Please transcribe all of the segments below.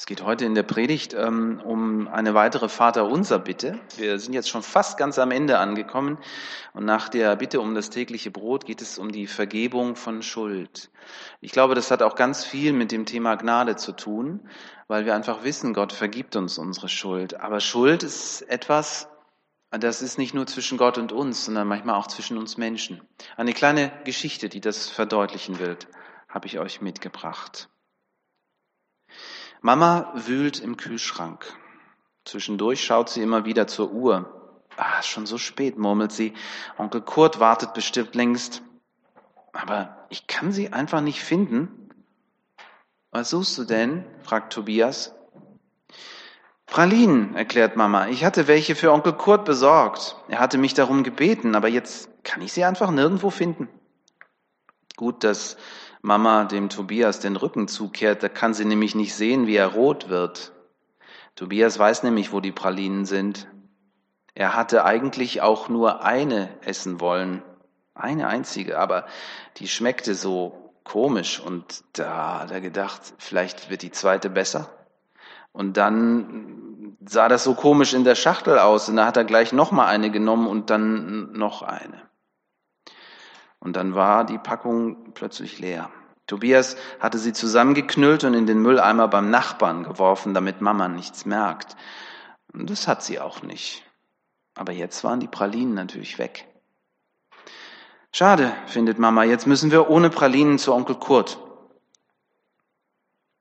Es geht heute in der Predigt ähm, um eine weitere Vaterunser-Bitte. Wir sind jetzt schon fast ganz am Ende angekommen und nach der Bitte um das tägliche Brot geht es um die Vergebung von Schuld. Ich glaube, das hat auch ganz viel mit dem Thema Gnade zu tun, weil wir einfach wissen, Gott vergibt uns unsere Schuld. Aber Schuld ist etwas, das ist nicht nur zwischen Gott und uns, sondern manchmal auch zwischen uns Menschen. Eine kleine Geschichte, die das verdeutlichen wird, habe ich euch mitgebracht. Mama wühlt im Kühlschrank. Zwischendurch schaut sie immer wieder zur Uhr. Ah, schon so spät, murmelt sie. Onkel Kurt wartet bestimmt längst. Aber ich kann sie einfach nicht finden. Was suchst du denn? fragt Tobias. Pralinen, erklärt Mama. Ich hatte welche für Onkel Kurt besorgt. Er hatte mich darum gebeten, aber jetzt kann ich sie einfach nirgendwo finden. Gut, dass Mama dem Tobias den Rücken zukehrt, da kann sie nämlich nicht sehen, wie er rot wird. Tobias weiß nämlich, wo die Pralinen sind. Er hatte eigentlich auch nur eine essen wollen, eine einzige, aber die schmeckte so komisch und da hat er gedacht, vielleicht wird die zweite besser. Und dann sah das so komisch in der Schachtel aus und da hat er gleich noch mal eine genommen und dann noch eine. Und dann war die Packung plötzlich leer. Tobias hatte sie zusammengeknüllt und in den Mülleimer beim Nachbarn geworfen, damit Mama nichts merkt. Und das hat sie auch nicht. Aber jetzt waren die Pralinen natürlich weg. Schade, findet Mama, jetzt müssen wir ohne Pralinen zu Onkel Kurt.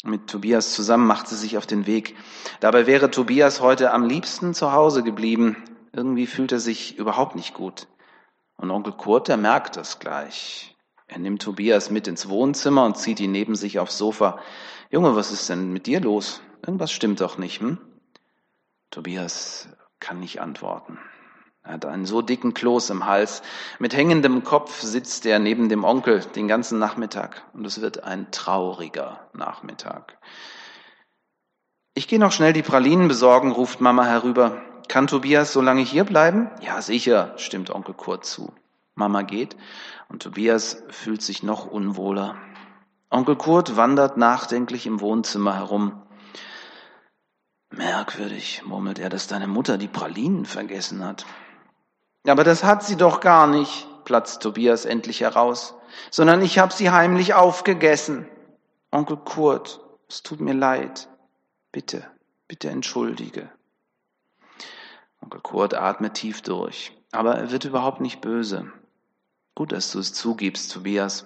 Mit Tobias zusammen macht sie sich auf den Weg. Dabei wäre Tobias heute am liebsten zu Hause geblieben. Irgendwie fühlt er sich überhaupt nicht gut. Und Onkel Kurt, der merkt das gleich. Er nimmt Tobias mit ins Wohnzimmer und zieht ihn neben sich aufs Sofa. Junge, was ist denn mit dir los? Irgendwas stimmt doch nicht, hm? Tobias kann nicht antworten. Er hat einen so dicken Kloß im Hals. Mit hängendem Kopf sitzt er neben dem Onkel den ganzen Nachmittag. Und es wird ein trauriger Nachmittag. Ich gehe noch schnell die Pralinen besorgen, ruft Mama herüber. Kann Tobias so lange hier bleiben? Ja, sicher, stimmt Onkel Kurt zu. Mama geht und Tobias fühlt sich noch unwohler. Onkel Kurt wandert nachdenklich im Wohnzimmer herum. Merkwürdig, murmelt er, dass deine Mutter die Pralinen vergessen hat. Aber das hat sie doch gar nicht, platzt Tobias endlich heraus, sondern ich habe sie heimlich aufgegessen. Onkel Kurt, es tut mir leid. Bitte, bitte entschuldige. Onkel Kurt atmet tief durch, aber er wird überhaupt nicht böse. Gut, dass du es zugibst, Tobias.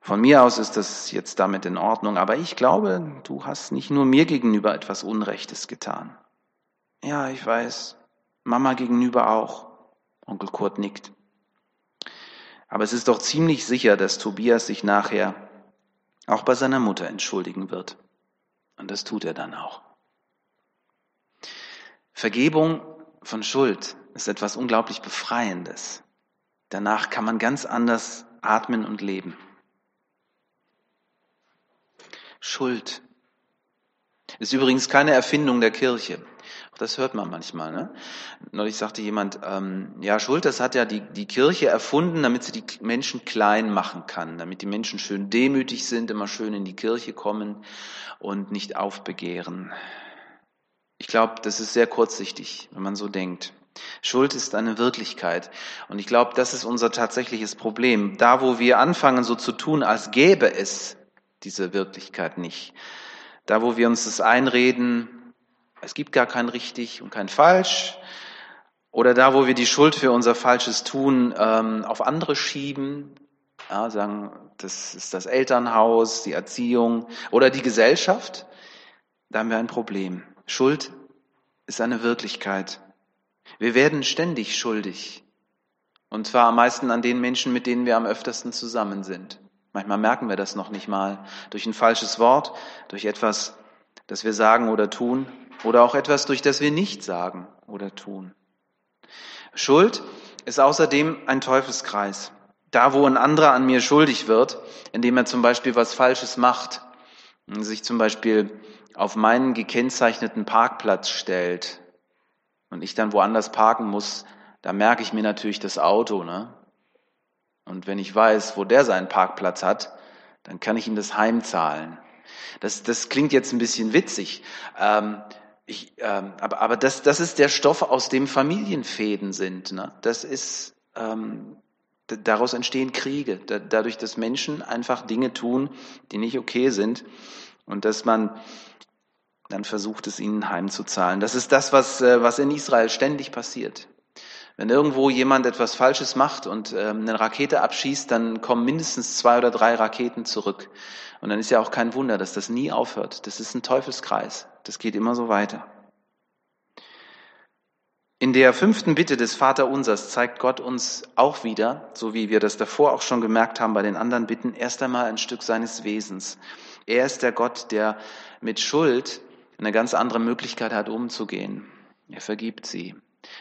Von mir aus ist das jetzt damit in Ordnung, aber ich glaube, du hast nicht nur mir gegenüber etwas Unrechtes getan. Ja, ich weiß. Mama gegenüber auch. Onkel Kurt nickt. Aber es ist doch ziemlich sicher, dass Tobias sich nachher auch bei seiner Mutter entschuldigen wird. Und das tut er dann auch. Vergebung von Schuld ist etwas unglaublich Befreiendes. Danach kann man ganz anders atmen und leben. Schuld ist übrigens keine Erfindung der Kirche. Das hört man manchmal. Ne? Neulich sagte jemand, ähm, ja, Schuld, das hat ja die, die Kirche erfunden, damit sie die Menschen klein machen kann, damit die Menschen schön demütig sind, immer schön in die Kirche kommen und nicht aufbegehren. Ich glaube, das ist sehr kurzsichtig, wenn man so denkt. Schuld ist eine Wirklichkeit. Und ich glaube, das ist unser tatsächliches Problem. Da, wo wir anfangen, so zu tun, als gäbe es diese Wirklichkeit nicht. Da, wo wir uns das einreden, es gibt gar kein richtig und kein falsch. Oder da, wo wir die Schuld für unser falsches Tun ähm, auf andere schieben, ja, sagen, das ist das Elternhaus, die Erziehung oder die Gesellschaft, da haben wir ein Problem. Schuld ist eine Wirklichkeit. Wir werden ständig schuldig. Und zwar am meisten an den Menschen, mit denen wir am öftersten zusammen sind. Manchmal merken wir das noch nicht mal. Durch ein falsches Wort, durch etwas, das wir sagen oder tun, oder auch etwas, durch das wir nicht sagen oder tun. Schuld ist außerdem ein Teufelskreis. Da, wo ein anderer an mir schuldig wird, indem er zum Beispiel was Falsches macht, sich zum Beispiel auf meinen gekennzeichneten Parkplatz stellt und ich dann woanders parken muss, da merke ich mir natürlich das Auto. Ne? Und wenn ich weiß, wo der seinen Parkplatz hat, dann kann ich ihm das heimzahlen. Das, das klingt jetzt ein bisschen witzig. Ähm, ich, ähm, aber aber das, das ist der Stoff, aus dem Familienfäden sind. Ne? Das ist, ähm, daraus entstehen Kriege, da, dadurch, dass Menschen einfach Dinge tun, die nicht okay sind und dass man dann versucht, es ihnen heimzuzahlen. Das ist das, was, äh, was in Israel ständig passiert. Wenn irgendwo jemand etwas Falsches macht und ähm, eine Rakete abschießt, dann kommen mindestens zwei oder drei Raketen zurück. Und dann ist ja auch kein Wunder, dass das nie aufhört. Das ist ein Teufelskreis. Das geht immer so weiter. In der fünften Bitte des Vaterunsers zeigt Gott uns auch wieder, so wie wir das davor auch schon gemerkt haben bei den anderen Bitten, erst einmal ein Stück seines Wesens. Er ist der Gott, der mit Schuld eine ganz andere Möglichkeit hat, umzugehen. Er vergibt sie.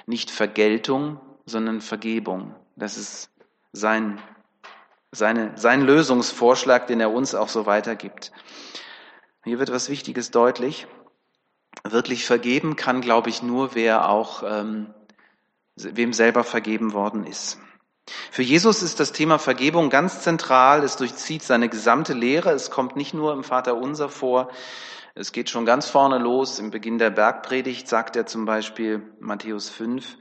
Nicht Vergeltung, sondern Vergebung. Das ist sein, seine, sein Lösungsvorschlag, den er uns auch so weitergibt. Hier wird was Wichtiges deutlich. Wirklich vergeben kann, glaube ich, nur wer auch, ähm, wem selber vergeben worden ist. Für Jesus ist das Thema Vergebung ganz zentral. Es durchzieht seine gesamte Lehre. Es kommt nicht nur im Vater Unser vor, es geht schon ganz vorne los. Im Beginn der Bergpredigt sagt er zum Beispiel Matthäus 5,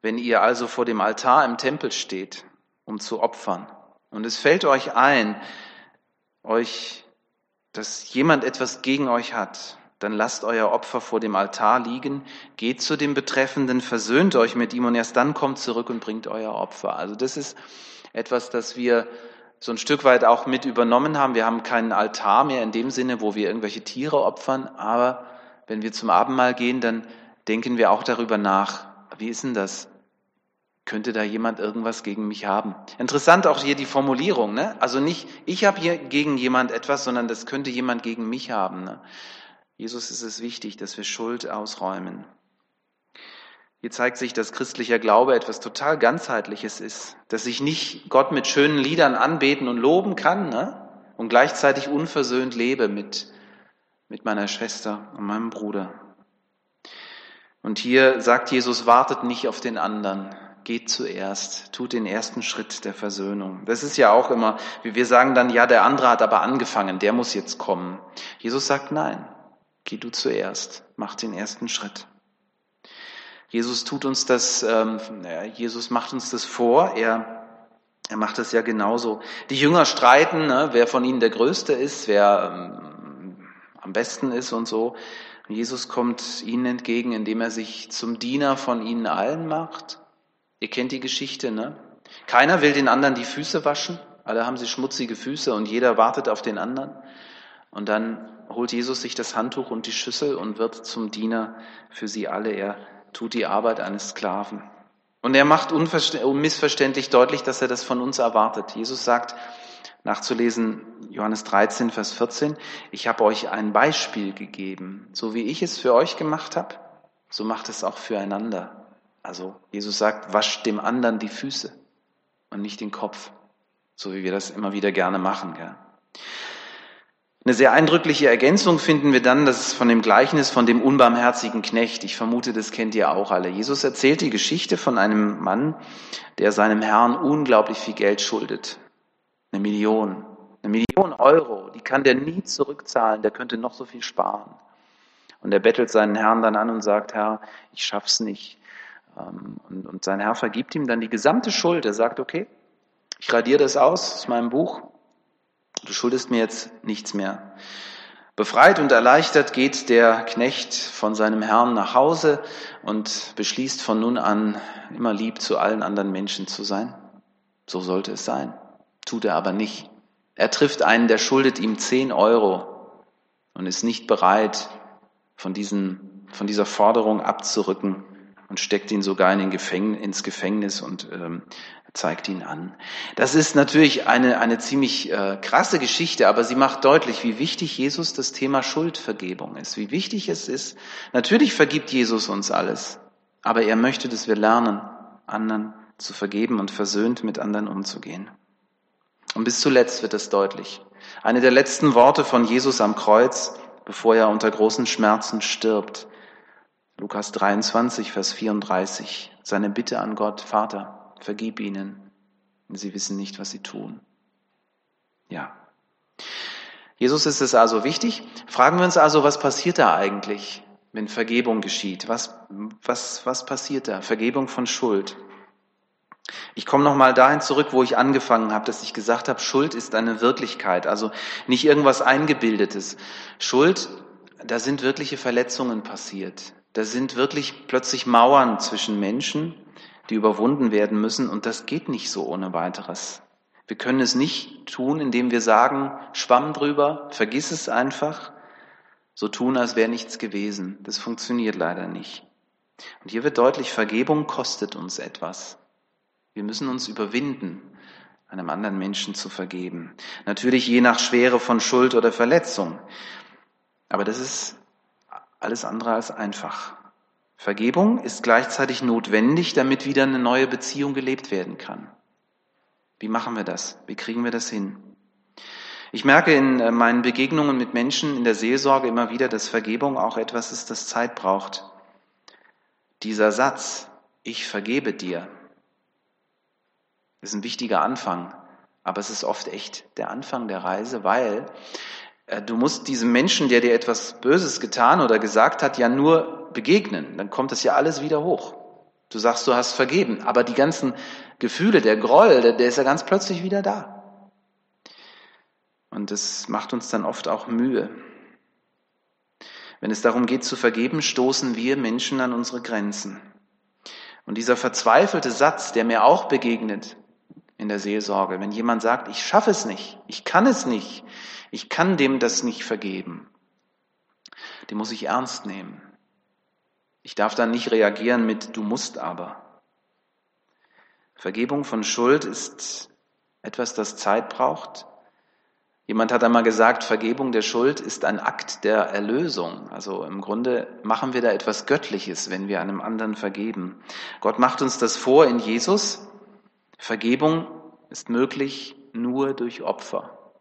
wenn ihr also vor dem Altar im Tempel steht, um zu opfern, und es fällt euch ein, euch, dass jemand etwas gegen euch hat, dann lasst euer Opfer vor dem Altar liegen, geht zu dem Betreffenden, versöhnt euch mit ihm und erst dann kommt zurück und bringt euer Opfer. Also das ist etwas, das wir so ein Stück weit auch mit übernommen haben. Wir haben keinen Altar mehr in dem Sinne, wo wir irgendwelche Tiere opfern, aber wenn wir zum Abendmahl gehen, dann denken wir auch darüber nach, wie ist denn das? Könnte da jemand irgendwas gegen mich haben? Interessant auch hier die Formulierung, ne? Also nicht, ich habe hier gegen jemand etwas, sondern das könnte jemand gegen mich haben. Ne? Jesus ist es wichtig, dass wir Schuld ausräumen. Hier zeigt sich, dass christlicher Glaube etwas total ganzheitliches ist, dass ich nicht Gott mit schönen Liedern anbeten und loben kann ne? und gleichzeitig unversöhnt lebe mit, mit meiner Schwester und meinem Bruder. Und hier sagt Jesus, wartet nicht auf den anderen, geht zuerst, tut den ersten Schritt der Versöhnung. Das ist ja auch immer, wie wir sagen dann, ja, der andere hat aber angefangen, der muss jetzt kommen. Jesus sagt, nein, geh du zuerst, mach den ersten Schritt. Jesus tut uns das, ähm, Jesus macht uns das vor. Er, er macht das ja genauso. Die Jünger streiten, ne, wer von ihnen der Größte ist, wer ähm, am besten ist und so. Jesus kommt ihnen entgegen, indem er sich zum Diener von ihnen allen macht. Ihr kennt die Geschichte, ne? Keiner will den anderen die Füße waschen. Alle haben sie schmutzige Füße und jeder wartet auf den anderen. Und dann holt Jesus sich das Handtuch und die Schüssel und wird zum Diener für sie alle. Er tut die Arbeit eines Sklaven. Und er macht unmissverständlich deutlich, dass er das von uns erwartet. Jesus sagt, nachzulesen, Johannes 13, Vers 14, ich habe euch ein Beispiel gegeben. So wie ich es für euch gemacht habe, so macht es auch füreinander. Also Jesus sagt, wascht dem anderen die Füße und nicht den Kopf, so wie wir das immer wieder gerne machen. Gell? Eine sehr eindrückliche Ergänzung finden wir dann, das ist von dem Gleichnis von dem unbarmherzigen Knecht. Ich vermute, das kennt ihr auch alle. Jesus erzählt die Geschichte von einem Mann, der seinem Herrn unglaublich viel Geld schuldet. Eine Million. Eine Million Euro. Die kann der nie zurückzahlen. Der könnte noch so viel sparen. Und er bettelt seinen Herrn dann an und sagt, Herr, ich schaff's nicht. Ähm, und sein Herr vergibt ihm dann die gesamte Schuld. Er sagt, okay, ich radiere das aus aus meinem Buch Du schuldest mir jetzt nichts mehr. Befreit und erleichtert geht der Knecht von seinem Herrn nach Hause und beschließt von nun an immer lieb zu allen anderen Menschen zu sein. So sollte es sein. Tut er aber nicht. Er trifft einen, der schuldet ihm zehn Euro und ist nicht bereit, von, diesen, von dieser Forderung abzurücken und steckt ihn sogar in Gefängnis, ins Gefängnis und ähm, zeigt ihn an. Das ist natürlich eine, eine ziemlich äh, krasse Geschichte, aber sie macht deutlich, wie wichtig Jesus das Thema Schuldvergebung ist, wie wichtig es ist. Natürlich vergibt Jesus uns alles, aber er möchte, dass wir lernen, anderen zu vergeben und versöhnt mit anderen umzugehen. Und bis zuletzt wird es deutlich. Eine der letzten Worte von Jesus am Kreuz, bevor er unter großen Schmerzen stirbt. Lukas 23, Vers 34. Seine Bitte an Gott, Vater, vergib ihnen, denn sie wissen nicht, was sie tun. Ja. Jesus ist es also wichtig. Fragen wir uns also, was passiert da eigentlich, wenn Vergebung geschieht? Was, was, was passiert da? Vergebung von Schuld. Ich komme nochmal dahin zurück, wo ich angefangen habe, dass ich gesagt habe, Schuld ist eine Wirklichkeit, also nicht irgendwas Eingebildetes. Schuld, da sind wirkliche Verletzungen passiert. Da sind wirklich plötzlich Mauern zwischen Menschen, die überwunden werden müssen und das geht nicht so ohne weiteres. Wir können es nicht tun, indem wir sagen, schwamm drüber, vergiss es einfach, so tun, als wäre nichts gewesen. Das funktioniert leider nicht. Und hier wird deutlich, Vergebung kostet uns etwas. Wir müssen uns überwinden, einem anderen Menschen zu vergeben. Natürlich je nach Schwere von Schuld oder Verletzung. Aber das ist alles andere als einfach. Vergebung ist gleichzeitig notwendig, damit wieder eine neue Beziehung gelebt werden kann. Wie machen wir das? Wie kriegen wir das hin? Ich merke in äh, meinen Begegnungen mit Menschen in der Seelsorge immer wieder, dass Vergebung auch etwas ist, das Zeit braucht. Dieser Satz, ich vergebe dir, ist ein wichtiger Anfang, aber es ist oft echt der Anfang der Reise, weil du musst diesem Menschen, der dir etwas Böses getan oder gesagt hat, ja nur begegnen. Dann kommt das ja alles wieder hoch. Du sagst, du hast vergeben, aber die ganzen Gefühle, der Groll, der, der ist ja ganz plötzlich wieder da. Und das macht uns dann oft auch Mühe. Wenn es darum geht zu vergeben, stoßen wir Menschen an unsere Grenzen. Und dieser verzweifelte Satz, der mir auch begegnet, in der Seelsorge. Wenn jemand sagt, ich schaffe es nicht, ich kann es nicht, ich kann dem das nicht vergeben, den muss ich ernst nehmen. Ich darf dann nicht reagieren mit du musst aber. Vergebung von Schuld ist etwas, das Zeit braucht. Jemand hat einmal gesagt, Vergebung der Schuld ist ein Akt der Erlösung. Also im Grunde machen wir da etwas Göttliches, wenn wir einem anderen vergeben. Gott macht uns das vor in Jesus Vergebung ist möglich nur durch Opfer.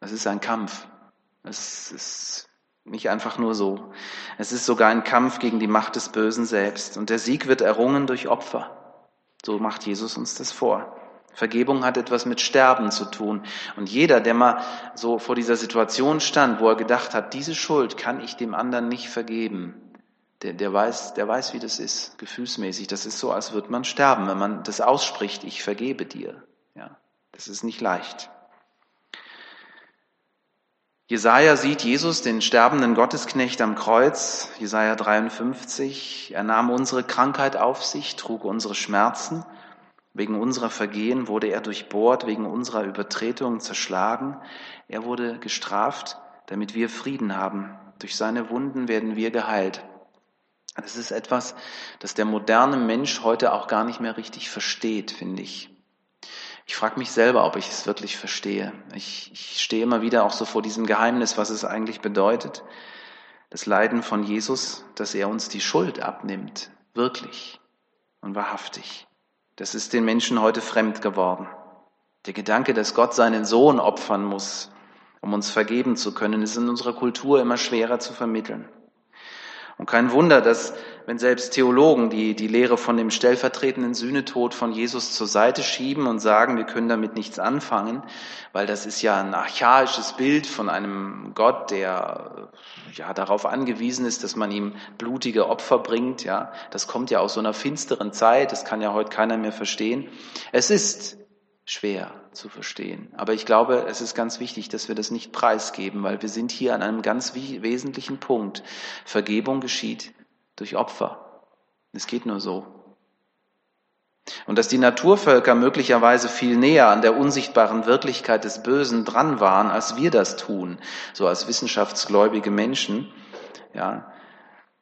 Es ist ein Kampf. Es ist nicht einfach nur so. Es ist sogar ein Kampf gegen die Macht des Bösen selbst. Und der Sieg wird errungen durch Opfer. So macht Jesus uns das vor. Vergebung hat etwas mit Sterben zu tun. Und jeder, der mal so vor dieser Situation stand, wo er gedacht hat, diese Schuld kann ich dem anderen nicht vergeben, der, der, weiß, der weiß, wie das ist, gefühlsmäßig. Das ist so, als würde man sterben, wenn man das ausspricht, ich vergebe dir. Ja, das ist nicht leicht. Jesaja sieht Jesus, den sterbenden Gottesknecht am Kreuz, Jesaja 53. Er nahm unsere Krankheit auf sich, trug unsere Schmerzen. Wegen unserer Vergehen wurde er durchbohrt, wegen unserer Übertretung zerschlagen. Er wurde gestraft, damit wir Frieden haben. Durch seine Wunden werden wir geheilt. Das ist etwas, das der moderne Mensch heute auch gar nicht mehr richtig versteht, finde ich. Ich frage mich selber, ob ich es wirklich verstehe. Ich, ich stehe immer wieder auch so vor diesem Geheimnis, was es eigentlich bedeutet. Das Leiden von Jesus, dass er uns die Schuld abnimmt, wirklich und wahrhaftig. Das ist den Menschen heute fremd geworden. Der Gedanke, dass Gott seinen Sohn opfern muss, um uns vergeben zu können, ist in unserer Kultur immer schwerer zu vermitteln. Und kein Wunder, dass wenn selbst Theologen die, die Lehre von dem stellvertretenden Sühnetod von Jesus zur Seite schieben und sagen, wir können damit nichts anfangen, weil das ist ja ein archaisches Bild von einem Gott, der ja darauf angewiesen ist, dass man ihm blutige Opfer bringt, ja. Das kommt ja aus so einer finsteren Zeit, das kann ja heute keiner mehr verstehen. Es ist schwer zu verstehen. Aber ich glaube, es ist ganz wichtig, dass wir das nicht preisgeben, weil wir sind hier an einem ganz wesentlichen Punkt. Vergebung geschieht durch Opfer. Es geht nur so. Und dass die Naturvölker möglicherweise viel näher an der unsichtbaren Wirklichkeit des Bösen dran waren, als wir das tun, so als wissenschaftsgläubige Menschen, ja,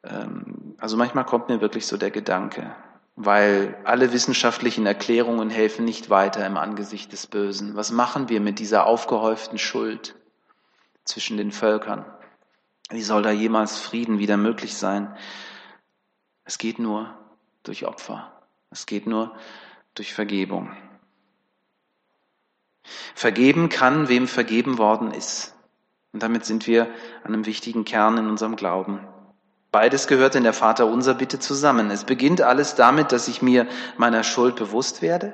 ähm, also manchmal kommt mir wirklich so der Gedanke, weil alle wissenschaftlichen Erklärungen helfen nicht weiter im Angesicht des Bösen. Was machen wir mit dieser aufgehäuften Schuld zwischen den Völkern? Wie soll da jemals Frieden wieder möglich sein? Es geht nur durch Opfer. Es geht nur durch Vergebung. Vergeben kann, wem vergeben worden ist. Und damit sind wir an einem wichtigen Kern in unserem Glauben. Beides gehört in der Vater unser Bitte zusammen. Es beginnt alles damit, dass ich mir meiner Schuld bewusst werde,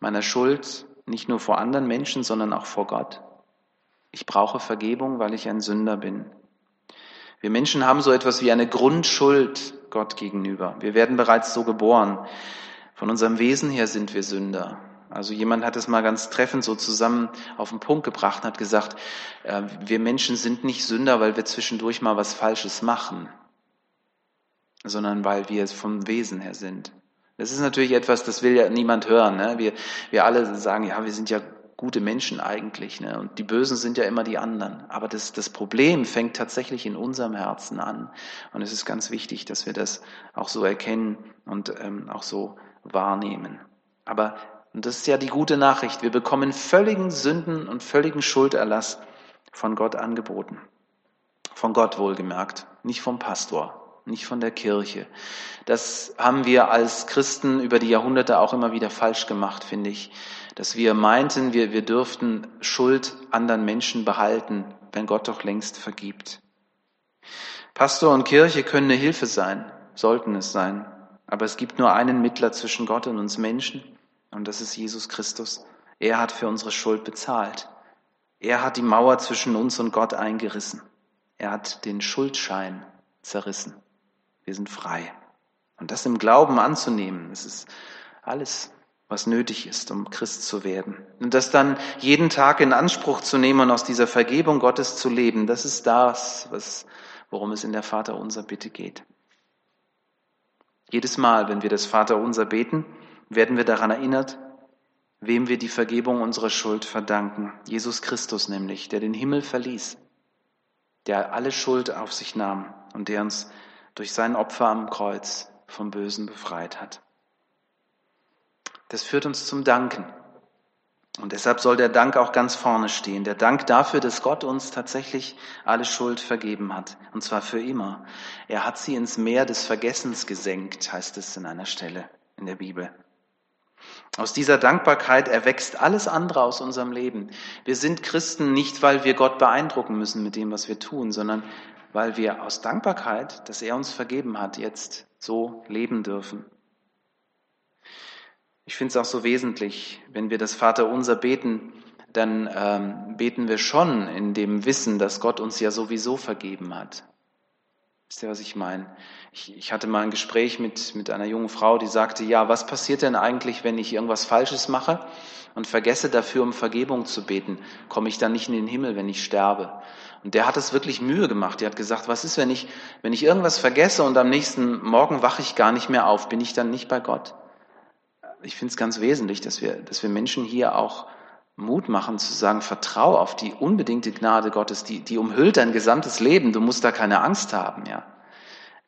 meiner Schuld nicht nur vor anderen Menschen, sondern auch vor Gott. Ich brauche Vergebung, weil ich ein Sünder bin. Wir Menschen haben so etwas wie eine Grundschuld Gott gegenüber. Wir werden bereits so geboren. Von unserem Wesen her sind wir Sünder. Also jemand hat es mal ganz treffend so zusammen auf den Punkt gebracht und hat gesagt, äh, wir Menschen sind nicht Sünder, weil wir zwischendurch mal was Falsches machen, sondern weil wir es vom Wesen her sind. Das ist natürlich etwas, das will ja niemand hören. Ne? Wir, wir alle sagen, ja, wir sind ja gute Menschen eigentlich. Ne? Und die Bösen sind ja immer die anderen. Aber das, das Problem fängt tatsächlich in unserem Herzen an. Und es ist ganz wichtig, dass wir das auch so erkennen und ähm, auch so wahrnehmen. Aber, und das ist ja die gute Nachricht, wir bekommen völligen Sünden und völligen Schulderlass von Gott angeboten. Von Gott wohlgemerkt, nicht vom Pastor nicht von der Kirche. Das haben wir als Christen über die Jahrhunderte auch immer wieder falsch gemacht, finde ich dass wir meinten, wir, wir dürften Schuld anderen Menschen behalten, wenn Gott doch längst vergibt. Pastor und Kirche können eine Hilfe sein, sollten es sein, aber es gibt nur einen Mittler zwischen Gott und uns Menschen, und das ist Jesus Christus. Er hat für unsere Schuld bezahlt. Er hat die Mauer zwischen uns und Gott eingerissen. Er hat den Schuldschein zerrissen. Wir sind frei. Und das im Glauben anzunehmen, das ist alles was nötig ist, um Christ zu werden. Und das dann jeden Tag in Anspruch zu nehmen und aus dieser Vergebung Gottes zu leben, das ist das, was, worum es in der Vater unser Bitte geht. Jedes Mal, wenn wir das Vater unser beten, werden wir daran erinnert, wem wir die Vergebung unserer Schuld verdanken. Jesus Christus nämlich, der den Himmel verließ, der alle Schuld auf sich nahm und der uns durch sein Opfer am Kreuz vom Bösen befreit hat. Das führt uns zum Danken. Und deshalb soll der Dank auch ganz vorne stehen. Der Dank dafür, dass Gott uns tatsächlich alle Schuld vergeben hat. Und zwar für immer. Er hat sie ins Meer des Vergessens gesenkt, heißt es in einer Stelle in der Bibel. Aus dieser Dankbarkeit erwächst alles andere aus unserem Leben. Wir sind Christen nicht, weil wir Gott beeindrucken müssen mit dem, was wir tun, sondern weil wir aus Dankbarkeit, dass er uns vergeben hat, jetzt so leben dürfen. Ich finde es auch so wesentlich, wenn wir das Vaterunser beten, dann ähm, beten wir schon in dem Wissen, dass Gott uns ja sowieso vergeben hat. Wisst ihr, was ich meine? Ich, ich hatte mal ein Gespräch mit, mit einer jungen Frau, die sagte, ja, was passiert denn eigentlich, wenn ich irgendwas Falsches mache und vergesse dafür, um Vergebung zu beten? Komme ich dann nicht in den Himmel, wenn ich sterbe? Und der hat es wirklich Mühe gemacht. Der hat gesagt, was ist, wenn ich, wenn ich irgendwas vergesse und am nächsten Morgen wache ich gar nicht mehr auf? Bin ich dann nicht bei Gott? ich finde es ganz wesentlich, dass wir, dass wir Menschen hier auch Mut machen zu sagen, vertrau auf die unbedingte Gnade Gottes, die, die umhüllt dein gesamtes Leben. Du musst da keine Angst haben, ja.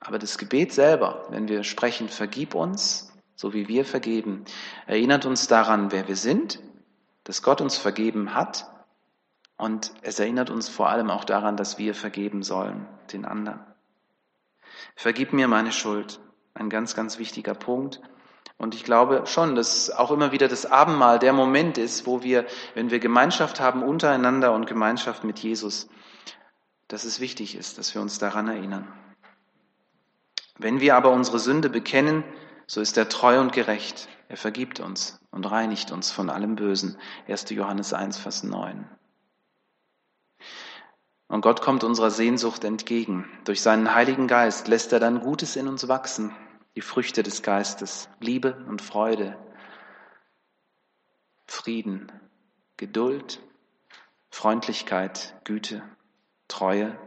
Aber das Gebet selber, wenn wir sprechen, vergib uns, so wie wir vergeben, erinnert uns daran, wer wir sind, dass Gott uns vergeben hat und es erinnert uns vor allem auch daran, dass wir vergeben sollen den anderen. Vergib mir meine Schuld. Ein ganz, ganz wichtiger Punkt. Und ich glaube schon, dass auch immer wieder das Abendmahl der Moment ist, wo wir, wenn wir Gemeinschaft haben untereinander und Gemeinschaft mit Jesus, dass es wichtig ist, dass wir uns daran erinnern. Wenn wir aber unsere Sünde bekennen, so ist er treu und gerecht. Er vergibt uns und reinigt uns von allem Bösen. 1. Johannes 1, Vers 9. Und Gott kommt unserer Sehnsucht entgegen. Durch seinen Heiligen Geist lässt er dann Gutes in uns wachsen, die Früchte des Geistes, Liebe und Freude, Frieden, Geduld, Freundlichkeit, Güte, Treue,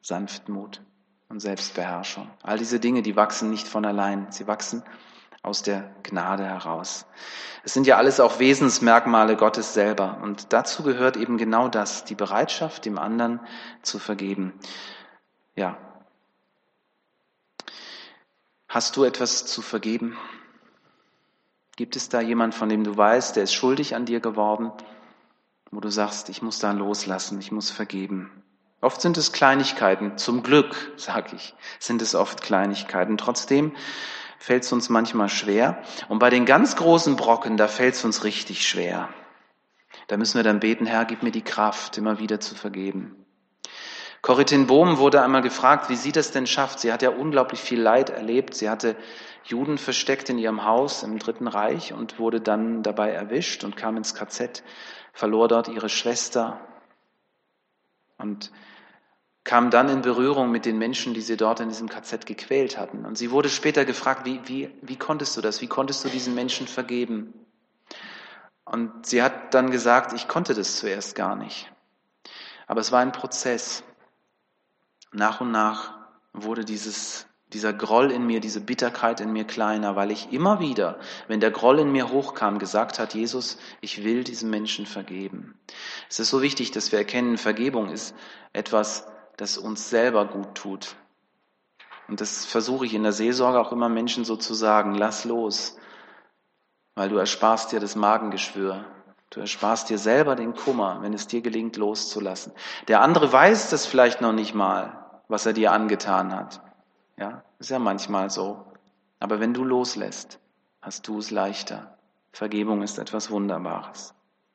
Sanftmut und Selbstbeherrschung. All diese Dinge, die wachsen nicht von allein, sie wachsen aus der Gnade heraus. Es sind ja alles auch Wesensmerkmale Gottes selber und dazu gehört eben genau das, die Bereitschaft, dem anderen zu vergeben. Ja, Hast du etwas zu vergeben? Gibt es da jemand, von dem du weißt, der ist schuldig an dir geworden, wo du sagst, ich muss da loslassen, ich muss vergeben? Oft sind es Kleinigkeiten, zum Glück, sag ich, sind es oft Kleinigkeiten. Trotzdem fällt es uns manchmal schwer. Und bei den ganz großen Brocken, da fällt es uns richtig schwer. Da müssen wir dann beten, Herr, gib mir die Kraft, immer wieder zu vergeben. Corrie Bohm wurde einmal gefragt, wie sie das denn schafft. Sie hat ja unglaublich viel Leid erlebt. Sie hatte Juden versteckt in ihrem Haus im Dritten Reich und wurde dann dabei erwischt und kam ins KZ, verlor dort ihre Schwester, und kam dann in Berührung mit den Menschen, die sie dort in diesem KZ gequält hatten. Und sie wurde später gefragt, wie, wie, wie konntest du das? Wie konntest du diesen Menschen vergeben? Und sie hat dann gesagt, ich konnte das zuerst gar nicht. Aber es war ein Prozess. Nach und nach wurde dieses, dieser Groll in mir, diese Bitterkeit in mir kleiner, weil ich immer wieder, wenn der Groll in mir hochkam, gesagt hat, Jesus, ich will diesem Menschen vergeben. Es ist so wichtig, dass wir erkennen, Vergebung ist etwas, das uns selber gut tut. Und das versuche ich in der Seelsorge auch immer Menschen so zu sagen, lass los, weil du ersparst dir das Magengeschwür. Du ersparst dir selber den Kummer, wenn es dir gelingt, loszulassen. Der andere weiß das vielleicht noch nicht mal, was er dir angetan hat. Ja, ist ja manchmal so. Aber wenn du loslässt, hast du es leichter. Vergebung ist etwas Wunderbares.